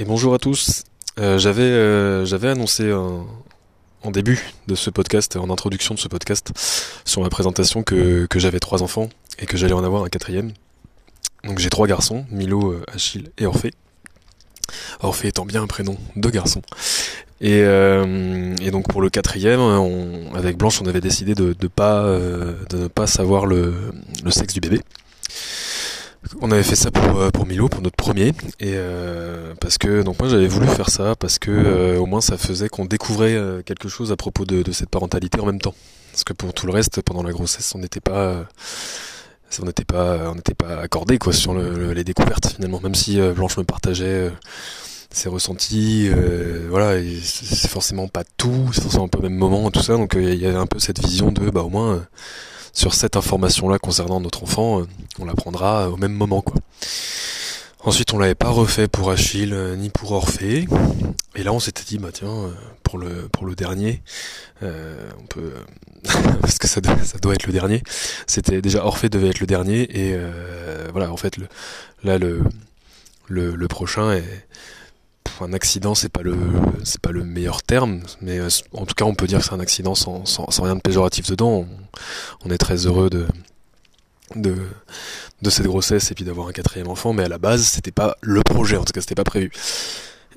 Et bonjour à tous. Euh, j'avais euh, j'avais annoncé en début de ce podcast, en introduction de ce podcast, sur ma présentation que, que j'avais trois enfants et que j'allais en avoir un quatrième. Donc j'ai trois garçons, Milo, euh, Achille et Orphée. Orphée étant bien un prénom de garçon. Et, euh, et donc pour le quatrième, on, avec Blanche, on avait décidé de, de pas euh, de ne pas savoir le, le sexe du bébé. On avait fait ça pour, euh, pour Milo, pour notre premier, et euh, parce que donc moi j'avais voulu faire ça parce que euh, au moins ça faisait qu'on découvrait quelque chose à propos de, de, cette parentalité en même temps. Parce que pour tout le reste, pendant la grossesse, on n'était pas on n'était pas on n'était pas accordé quoi sur le, les découvertes finalement. Même si Blanche me partageait ses ressentis, voilà, c'est forcément pas tout, c'est forcément pas le même moment, tout ça. Donc il y avait un peu cette vision de bah au moins sur cette information-là concernant notre enfant, euh, on l'apprendra au même moment, quoi. Ensuite, on l'avait pas refait pour Achille euh, ni pour Orphée. Et là, on s'était dit, bah tiens, euh, pour le dernier, euh, on peut parce que ça doit, être le dernier. C'était déjà Orphée devait être le dernier et euh, voilà, en fait, là le prochain est un accident, c'est pas le c'est pas le meilleur terme, mais euh, en tout cas, on peut dire que c'est un accident sans, rien de péjoratif dedans. On, est très heureux de de cette grossesse et puis d'avoir un quatrième enfant, mais à la base, c'était pas le projet, en tout cas, c'était pas prévu.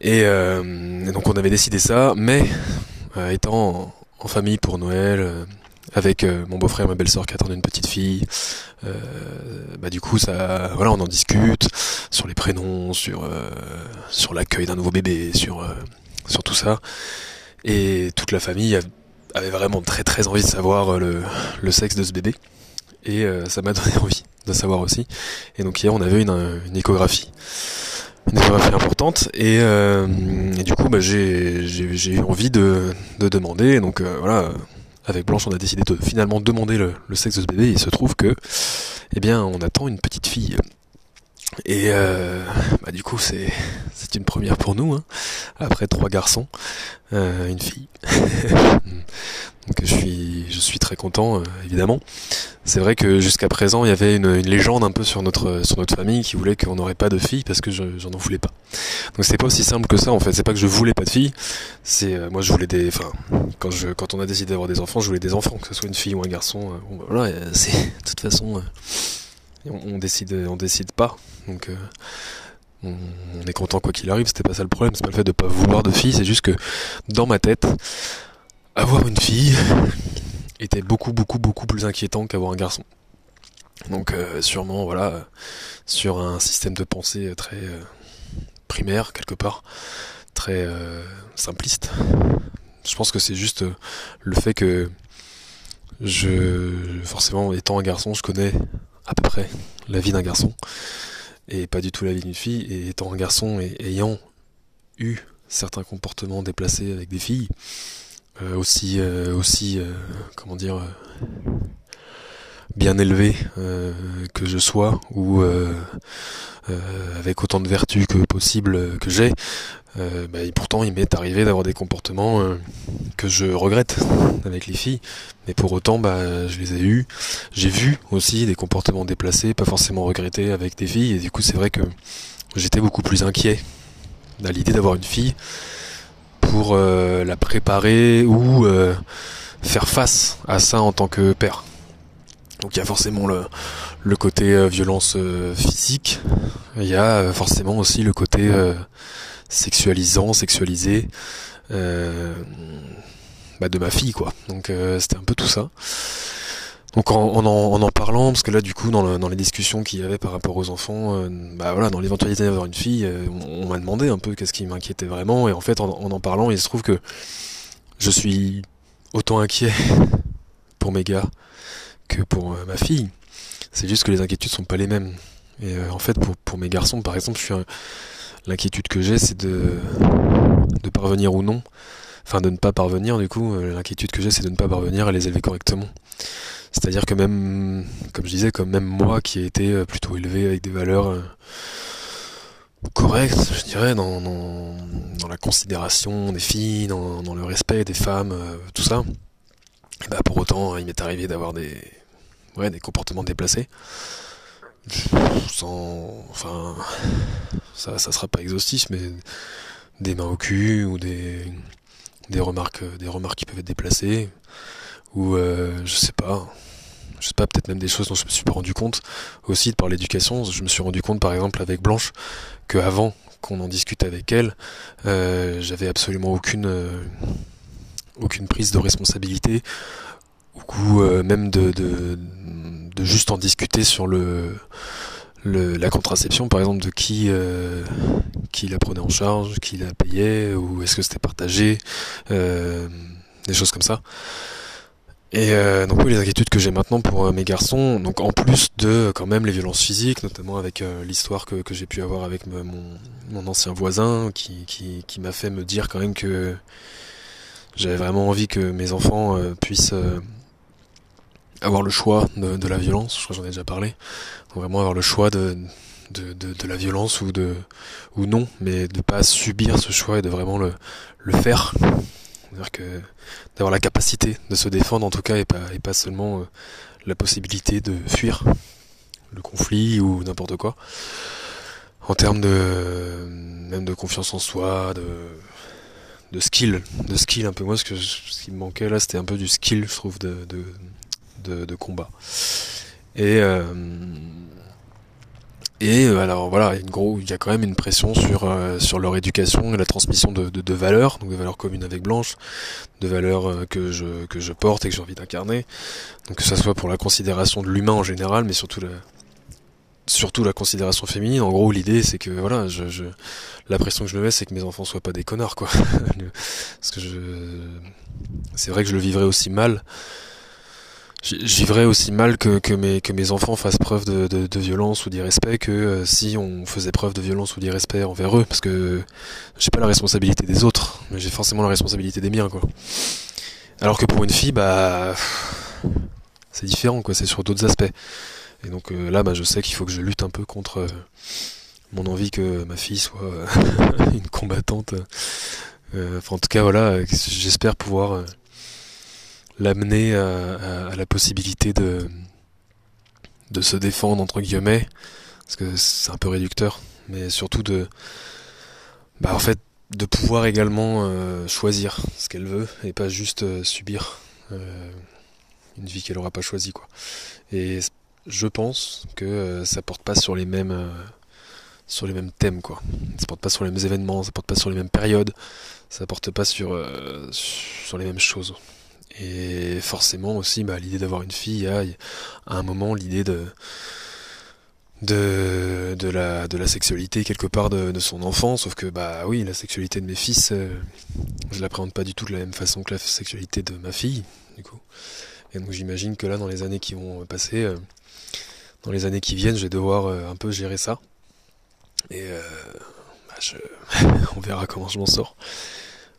Et, euh, donc, on avait décidé ça, mais euh, étant en, en, famille pour Noël avec euh, mon beau-frère et ma belle-sœur qui attendent une petite fille. Euh, bah du coup ça, voilà, on en discute sur les prénoms, sur euh, sur l'accueil d'un nouveau bébé, sur euh, sur tout ça. Et toute la famille avait vraiment très très envie de savoir euh, le, le sexe de ce bébé. Et euh, ça m'a donné envie de savoir aussi. Et donc hier on avait une, une échographie une échographie importante et, et du coup bah, j'ai eu envie de, de demander donc euh, voilà avec Blanche, on a décidé de finalement demander le, sexe de ce bébé. Et il se trouve que, eh bien, on attend une petite fille. Et euh, bah, du coup, c'est c'est une première pour nous. Hein. Après trois garçons, euh, une fille. Donc je suis je suis très content, euh, évidemment. C'est vrai que jusqu'à présent, il y avait une, légende un peu sur notre sur notre famille qui voulait qu'on n'aurait pas de fille parce que j'en en voulais pas. Donc c'est pas aussi simple que ça en fait. C'est pas que je voulais pas de fille. C'est euh, moi je voulais des. Enfin, quand je quand on a décidé d'avoir des enfants, je voulais des enfants, que ce soit une fille ou un garçon. Euh, bah, voilà, c'est de toute façon, on, décide on décide pas. Donc on, on est content quoi qu'il arrive. C'était pas ça le problème. C'est pas le fait de pas vouloir de fille. C'est juste que dans ma tête, avoir une fille était beaucoup beaucoup beaucoup plus inquiétant qu'avoir un garçon. Donc euh, sûrement voilà sur un système de pensée très euh, primaire quelque part, très euh, simpliste. Je pense que c'est juste le fait que je forcément étant un garçon, je connais à peu près la vie d'un garçon et pas du tout la vie d'une fille et étant un garçon et ayant eu certains comportements déplacés avec des filles, aussi euh, aussi euh, comment dire bien élevé que je sois ou avec autant de vertus que possible que j'ai bah, et pourtant il m'est arrivé d'avoir des comportements que je regrette avec les filles mais pour autant bah je les ai eus. J'ai vu aussi des comportements déplacés pas forcément regrettés avec des filles et du coup c'est vrai que j'étais beaucoup plus inquiet à l'idée d'avoir une fille pour euh, la préparer ou euh, faire face à ça en tant que père. Donc il y a forcément le, le côté euh, violence euh, physique, il y a euh, forcément aussi le côté sexualisant, sexualisé bah, de ma fille quoi. Donc c'était un peu tout ça. Donc en, en, en, en, parlant, parce que là du coup dans, le, dans les discussions qu'il y avait par rapport aux enfants, euh, bah voilà, dans l'éventualité d'avoir une fille, euh, on, on m'a demandé un peu qu'est-ce qui m'inquiétait vraiment, et en fait en, en, parlant, il se trouve que je suis autant inquiet pour mes gars que pour euh, ma fille. C'est juste que les inquiétudes sont pas les mêmes. Et euh, en fait pour, pour mes garçons par exemple, je suis l'inquiétude que j'ai c'est de de parvenir ou non, enfin de ne pas parvenir du coup, euh, l'inquiétude que j'ai c'est de ne pas parvenir à les élever correctement. C'est-à-dire que même, comme je disais, comme même moi qui ai été euh, plutôt élevé avec des valeurs euh, correctes, je dirais, dans, la considération des filles, dans, le respect des femmes, euh, tout ça, et bah pour autant, il m'est arrivé d'avoir des, des comportements déplacés. sans, enfin, ça, ça sera pas exhaustif, mais des mains au cul ou des, des remarques, des remarques qui peuvent être déplacées ou euh, je sais pas, je sais pas, peut-être même des choses dont je me suis pas rendu compte aussi par l'éducation. Je me suis rendu compte, par exemple, avec Blanche, que avant qu'on en discute avec elle, euh, j'avais absolument aucune euh, aucune prise de responsabilité ou même de, de, juste en discuter sur le, la contraception par exemple de qui qui la prenait en charge qui la payait ou est-ce que c'était partagé des choses comme ça et euh, donc oui, les inquiétudes que j'ai maintenant pour euh, mes garçons, donc en plus de quand même les violences physiques, notamment avec euh, l'histoire que, que j'ai pu avoir avec mon, mon ancien voisin, qui, qui, m'a fait me dire quand même que j'avais vraiment envie que mes enfants euh, puissent euh, avoir le choix de, de la violence, je crois que j'en ai déjà parlé, donc vraiment avoir le choix de, de, de, de la violence ou de ou non, mais de pas subir ce choix et de vraiment le, le faire. C'est-à-dire que d'avoir la capacité de se défendre en tout cas et pas, et pas seulement euh, la possibilité de fuir le conflit ou n'importe quoi. En termes de même de confiance en soi, de de skill, de skill un peu moi ce que ce qui me manquait là c'était un peu du skill je trouve de, de combat. Et euh, et euh, alors voilà, il gros, il y a quand même une pression sur euh, sur leur éducation et la transmission de, de, de valeurs, donc de valeurs communes avec Blanche, de valeurs euh, que je que je porte et que j'ai envie d'incarner. Donc que ça soit pour la considération de l'humain en général, mais surtout la surtout la considération féminine. En gros, l'idée c'est que voilà, je, je la pression que je me mets, c'est que mes enfants soient pas des connards quoi. Parce que je c'est vrai que je le vivrais aussi mal. J'y vivrais aussi mal que, que, mes, que mes enfants fassent preuve de, de, violence ou d'irrespect que euh, si on faisait preuve de violence ou d'irrespect envers eux, parce que j'ai pas la responsabilité des autres, mais j'ai forcément la responsabilité des miens, quoi. Alors que pour une fille, bah, c'est différent, quoi. C'est sur d'autres aspects. Et donc euh, là, bah, je sais qu'il faut que je lutte un peu contre euh, mon envie que ma fille soit une combattante. Enfin, en tout cas, voilà, j'espère pouvoir l'amener à, à- à la possibilité de de se défendre entre guillemets, parce que c'est un peu réducteur, mais surtout de bah en fait de pouvoir également euh, choisir ce qu'elle veut et pas juste euh, subir euh, une vie qu'elle aura pas choisie quoi. Et je pense que euh, ça porte pas sur les mêmes euh, sur les mêmes thèmes quoi. Ça porte pas sur les mêmes événements, ça porte pas sur les mêmes périodes, ça porte pas sur euh, sur les mêmes choses. Et forcément aussi, bah, l'idée d'avoir une fille, a à un moment l'idée de de de la de la sexualité quelque part de, son enfant. Sauf que bah oui, la sexualité de mes fils, euh, je l'appréhende pas du tout de la même façon que la sexualité de ma fille, du coup. Et donc j'imagine que là, dans les années qui vont passer, euh, dans les années qui viennent, je vais devoir euh, un peu gérer ça. Et euh, bah, on verra comment je m'en sors.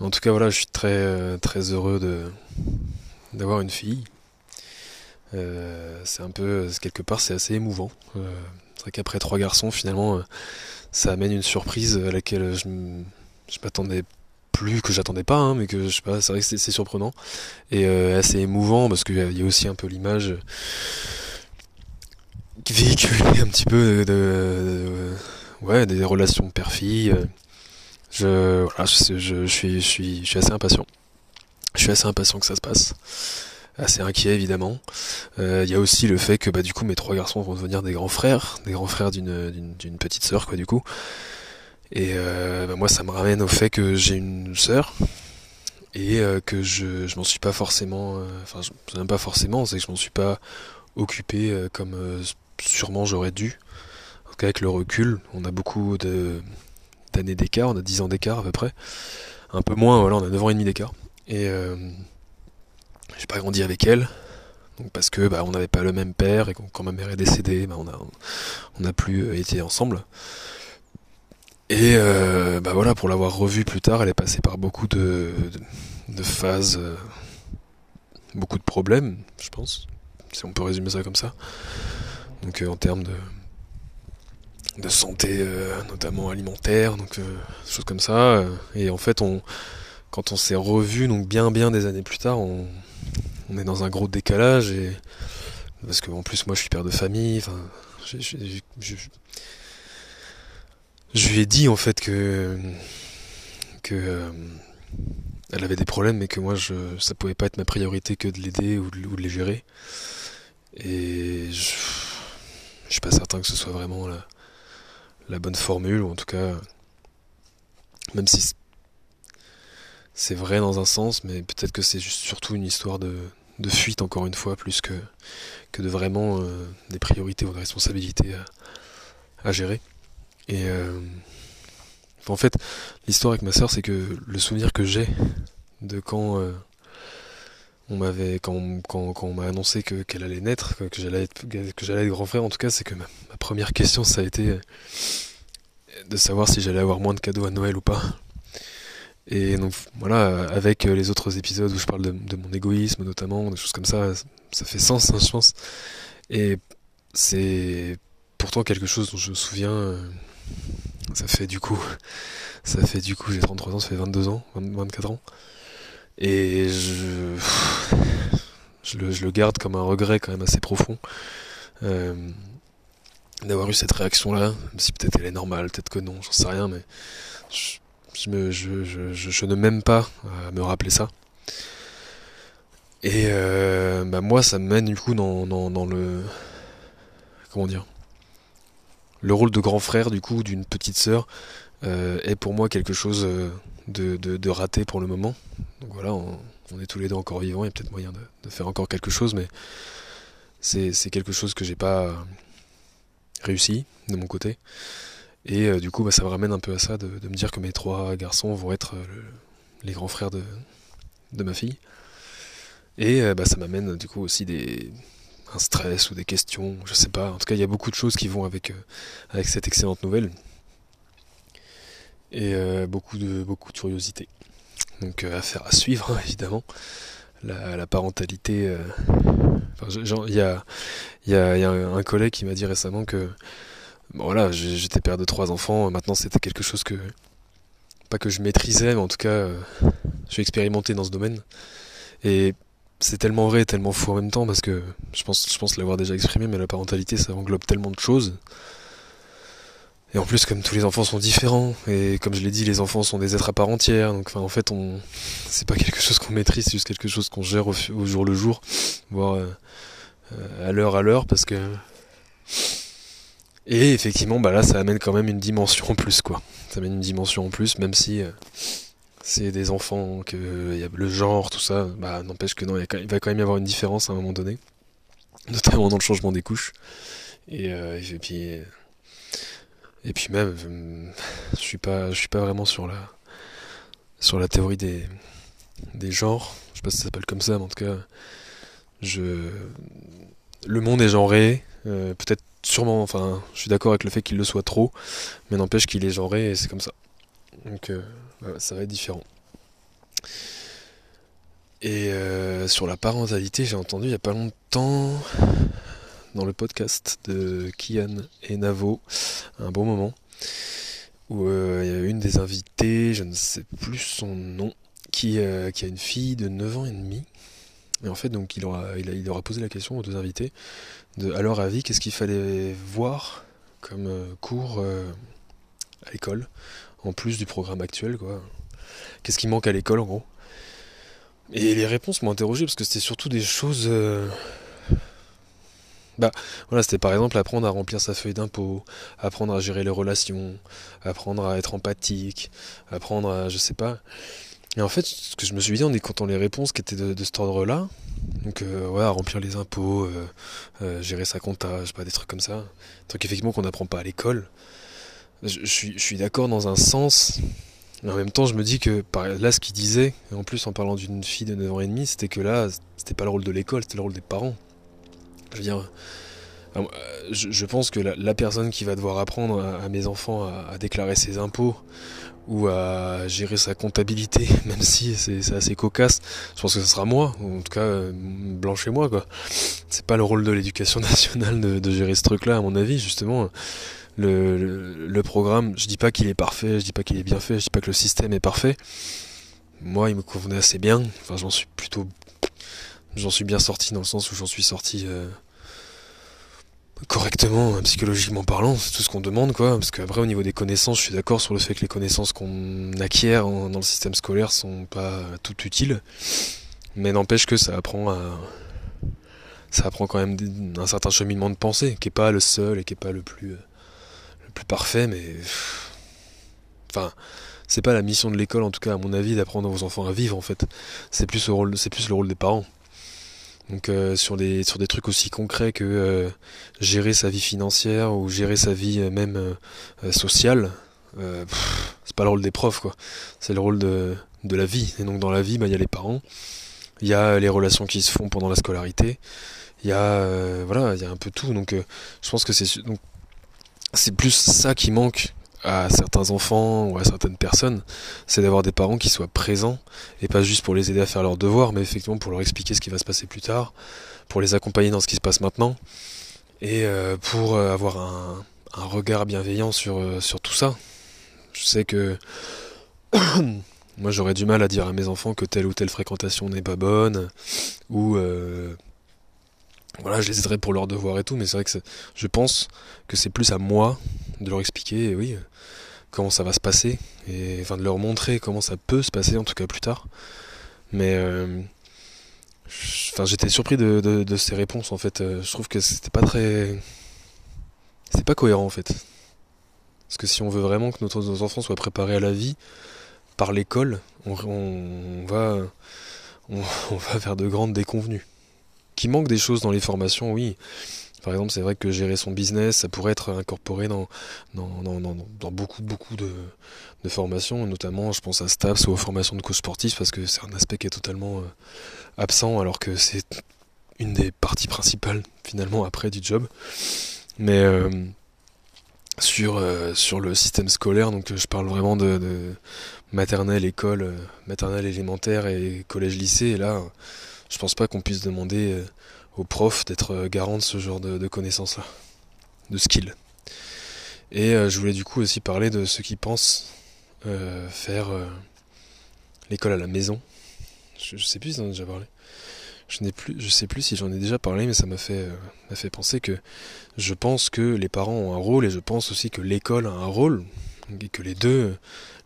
En tout cas, voilà, je suis très euh, très heureux d'avoir une fille. Euh, c'est un peu, c'est- quelque part, c'est assez émouvant. Euh, c'est vrai qu'après trois garçons, finalement, euh, ça amène une surprise à laquelle je, je m'attendais plus, que j'attendais pas, hein, mais que je sais pas, c'est vrai que c'est surprenant et euh, assez émouvant parce qu'il y a aussi un peu l'image véhiculée un petit peu de- ouais, des relations père-fille. Je, voilà, je, je, suis, je suis, je suis assez impatient. Je suis assez impatient que ça se passe. Assez inquiet évidemment. Euh, Il y a aussi le fait que bah du coup mes trois garçons vont devenir des grands frères, des grands frères d'une petite sœur quoi du coup. Et euh, bah, moi ça me ramène au fait que j'ai une sœur et euh, que je je m'en suis pas forcément, enfin je même pas forcément, c'est que je m'en suis pas occupé comme sûrement j'aurais dû. En tout cas avec le recul, on a beaucoup de d'années d'écart, on a 10 ans d'écart à peu près. Un peu moins, voilà, on a 9 ans et demi d'écart. Et euh, j'ai pas grandi avec elle. Donc parce que bah, on n'avait pas le même père et quand ma mère est décédée, bah, on a on n'a plus euh, été ensemble. Et euh, bah voilà, pour l'avoir revue plus tard, elle est passée par beaucoup de, de, phases, euh, beaucoup de problèmes, je pense, si on peut résumer ça comme ça. Donc en termes de de santé, euh, notamment alimentaire, donc euh, des choses comme ça. euh, et en fait, quand on s'est revu, donc bien bien des années plus tard, on, est dans un gros décalage et parce que en plus moi je suis père de famille, je, lui ai dit en fait que que avait des problèmes, mais que moi, je, ça pouvait pas être ma priorité que de l'aider ou, de- les gérer. Et je, je suis pas certain que ce soit vraiment la, la bonne formule, ou en tout cas, même si c'est vrai dans un sens, mais peut-être que c'est surtout une histoire de, de fuite, encore une fois, plus que, que de vraiment euh, des priorités ou des responsabilités à, à gérer. Et euh, en fait, l'histoire avec ma sœur, c'est que le souvenir que j'ai de quand euh, on m'avait quand, quand, on m'a annoncé que qu'elle allait naître, que, j'allais être que j'allais être grand frère, en tout cas, c'est que ma, première question ça a été euh, de savoir si j'allais avoir moins de cadeaux à Noël ou pas. Et donc voilà, avec euh, les autres épisodes où je parle de, mon égoïsme notamment, des choses comme ça, ça fait sens, hein, je pense. Et c'est pourtant quelque chose dont je me souviens. euh, ça fait du coup, ça fait du coup, j'ai 33 ans, ça fait 22 ans, 20 24 ans. Et je, je, le, je le garde comme un regret quand même assez profond euh, d'avoir eu cette réaction-là, même si peut-être elle est normale, peut-être que non, j'en sais rien, mais je, me, je, je, je, ne m'aime pas à me rappeler ça. Et euh, bah moi, ça me mène du coup dans, dans, dans le. Comment dire Le rôle de grand frère, du coup, d'une petite sœur, euh, est pour moi quelque chose de, raté pour le moment. Donc voilà, on, est tous les deux encore vivants, il y a peut-être moyen de, faire encore quelque chose, mais c'est quelque chose que j'ai pas réussi de mon côté. Et euh, du coup, bah, ça me ramène un peu à ça, de, me dire que mes trois garçons vont être euh, le- les grands frères de, ma fille. Et euh, bah, ça m'amène du coup aussi des un stress ou des questions, je sais pas. En tout cas, il y a beaucoup de choses qui vont avec avec cette excellente nouvelle et euh, beaucoup de beaucoup de curiosité. Donc euh, affaire à suivre évidemment. La, parentalité. euh, il y a y a, un collègue qui m'a dit récemment que voilà j'étais père de trois enfants. Maintenant c'était quelque chose que pas que je maîtrisais, mais en tout cas je suis expérimenté dans ce domaine. Et c'est tellement vrai et tellement fou en même temps parce que je pense, je pense l'avoir déjà exprimé, mais la parentalité ça englobe tellement de choses. Et en plus, comme tous les enfants sont différents, et comme je l'ai dit, les enfants sont des êtres à part entière, donc en fait, on, c'est pas quelque chose qu'on maîtrise, c'est juste quelque chose qu'on gère au, jour le jour, voire euh, à l'heure à l'heure, parce que. Et effectivement, bah là, ça amène quand même une dimension en plus, quoi. Ça amène une dimension en plus, même si euh, c'est des enfants, que le genre, tout ça, bah n'empêche que non, il va quand même y avoir une différence à un moment donné, notamment dans le changement des couches. Et, euh, et puis. Et puis même, je suis pas, je suis pas vraiment sur la, sur la théorie des, des genres. Je sais pas si ça s'appelle comme ça, mais en tout cas, je, le monde est genré. euh, Peut-être, sûrement, enfin, je suis d'accord avec le fait qu'il le soit trop, mais n'empêche qu'il est genré et c'est comme ça. Donc, euh, ça va être différent. Et euh, sur la parentalité, j'ai entendu il y a pas longtemps dans le podcast de Kian et Navo, un bon moment, où euh, il y a une des invitées, je ne sais plus son nom, qui, euh, a une fille de 9 ans et demi. Et en fait, donc, il, aura, il, a, posé la question aux deux invités, de, à leur avis, qu'est-ce qu'il fallait voir comme euh, cours à l'école, en plus du programme actuel, quoi? Qu'est-ce qui manque à l'école, en gros? Et les réponses m'ont interrogé, parce que c'était surtout des choses... bah, voilà, c'était par exemple apprendre à remplir sa feuille d'impôt, apprendre à gérer les relations, apprendre à être empathique, apprendre à, je sais pas. Et en fait, ce que je me suis dit en écoutant les réponses qui étaient de, de cet ordre-là, donc euh, remplir les impôts, euh, euh, gérer sa compta, je sais pas, des trucs comme ça, des trucs effectivement qu'on n'apprend pas à l'école. Je, suis, je suis d'accord dans un sens, mais en même temps, je me dis que là, ce qu'il disait, en plus en parlant d'une fille de 9 ans et demi, c'était que là, c'était pas le rôle de l'école, c'était le rôle des parents. Je veux dire, euh, je, je pense que la, personne qui va devoir apprendre à, mes enfants à, déclarer ses impôts ou à gérer sa comptabilité, même si c'est assez cocasse, je pense que ce sera moi, ou en tout cas euh, Blanche et moi quoi. C'est pas le rôle de l'éducation nationale de, gérer ce truc-là, à mon avis, justement. Le, le, le programme, je dis pas qu'il est parfait, je dis pas qu'il est bien fait, je dis pas que le système est parfait. Moi, il me convenait assez bien. Enfin, j'en suis plutôt, j'en suis bien sorti dans le sens où j'en suis sorti. euh, correctement, hein, psychologiquement parlant, c'est tout ce qu'on demande, quoi. Parce qu'après, au niveau des connaissances, je suis d'accord sur le fait que les connaissances qu'on acquiert dans le système scolaire sont pas toutes utiles. Mais n'empêche que ça apprend. Ça apprend quand même un certain cheminement de pensée, qui est pas le seul et qui est pas le plus, le plus parfait, mais. Enfin, c'est pas la mission de l'école, en tout cas, à mon avis, d'apprendre aux enfants à vivre, en fait. C'est plus le rôle des parents. Donc euh, sur des sur des trucs aussi concrets que euh, gérer sa vie financière ou gérer sa vie euh, même sociale, c'est pas le rôle des profs quoi. C'est le rôle de, de la vie. Et donc dans la vie, bah, il y a les parents, il y a les relations qui se font pendant la scolarité, il y a voilà, il y a un peu tout. Donc je pense que c'est donc c'est plus ça qui manque à certains enfants ou à certaines personnes, c'est d'avoir des parents qui soient présents et pas juste pour les aider à faire leurs devoirs, mais effectivement pour leur expliquer ce qui va se passer plus tard, pour les accompagner dans ce qui se passe maintenant et euh, pour euh, avoir un, regard bienveillant sur, euh, sur tout ça. Je sais que moi j'aurais du mal à dire à mes enfants que telle ou telle fréquentation n'est pas bonne ou voilà, je les aiderai pour leurs devoirs et tout, mais c'est vrai que je pense que c'est plus à moi de leur expliquer, oui, comment ça va se passer, et enfin de leur montrer comment ça peut se passer, en tout cas plus tard. Mais euh, j'étais surpris de, ces réponses, en fait. Je trouve que c'était pas très. C'est pas cohérent, en fait. Parce que si on veut vraiment que nos enfants soient préparés à la vie par l'école, on, va, on, on va faire de grandes déconvenues qui manque des choses dans les formations, oui. Par exemple, c'est vrai que gérer son business, ça pourrait être incorporé dans, dans, beaucoup, beaucoup de, formations, notamment, je pense à STAPS ou aux formations de coach sportif, parce que c'est un aspect qui est totalement euh, absent, alors que c'est une des parties principales, finalement, après du job. Mais euh, sur, euh, sur le système scolaire, donc je parle vraiment de, de maternelle, école, maternelle élémentaire et collège-lycée, et là je pense pas qu'on puisse demander euh, aux profs d'être euh, garant de ce genre de, connaissances-là, de skills. Et euh, je voulais du coup aussi parler de ceux qui pensent faire l'école à la maison. Je, sais plus si j'en ai déjà parlé. Je n'ai je sais plus si j'en ai déjà parlé, mais ça m'a fait, fait penser que je pense que les parents ont un rôle et je pense aussi que l'école a un rôle et que les deux,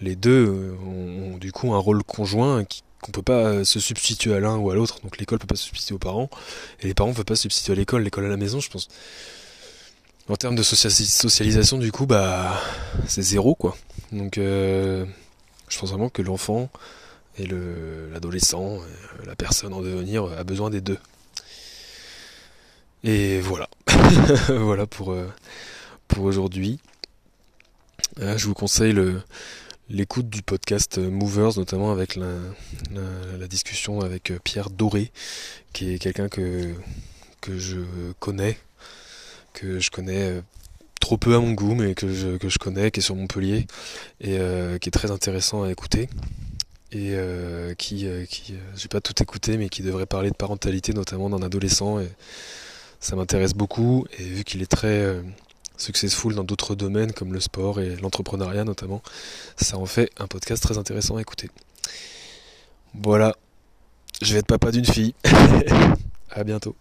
les deux ont, ont du coup un rôle conjoint qui, qu'on peut pas se substituer à l'un ou à l'autre. Donc l'école peut pas se substituer aux parents et les parents peuvent pas se substituer à l'école, l'école à la maison, je pense. En termes de socialisation, du coup, bah c'est zéro quoi. Donc euh, je pense vraiment que l'enfant et l'adolescent, euh, la personne en devenir a besoin des deux. Et voilà, voilà pour euh, pour aujourd'hui. je vous conseille le l'écoute du podcast Movers, notamment avec la, discussion avec Pierre Doré, qui est quelqu'un que, que je connais, que je connais trop peu à mon goût, mais que je, que je connais, qui est sur Montpellier, et euh, qui est très intéressant à écouter. Et euh, qui, euh, qui j'ai pas tout écouté, mais qui devrait parler de parentalité, notamment d'un adolescent, et ça m'intéresse beaucoup, et vu qu'il est très successful dans d'autres domaines comme le sport et l'entrepreneuriat notamment. Ça en fait un podcast très intéressant à écouter. Voilà, je vais être papa d'une fille. à bientôt.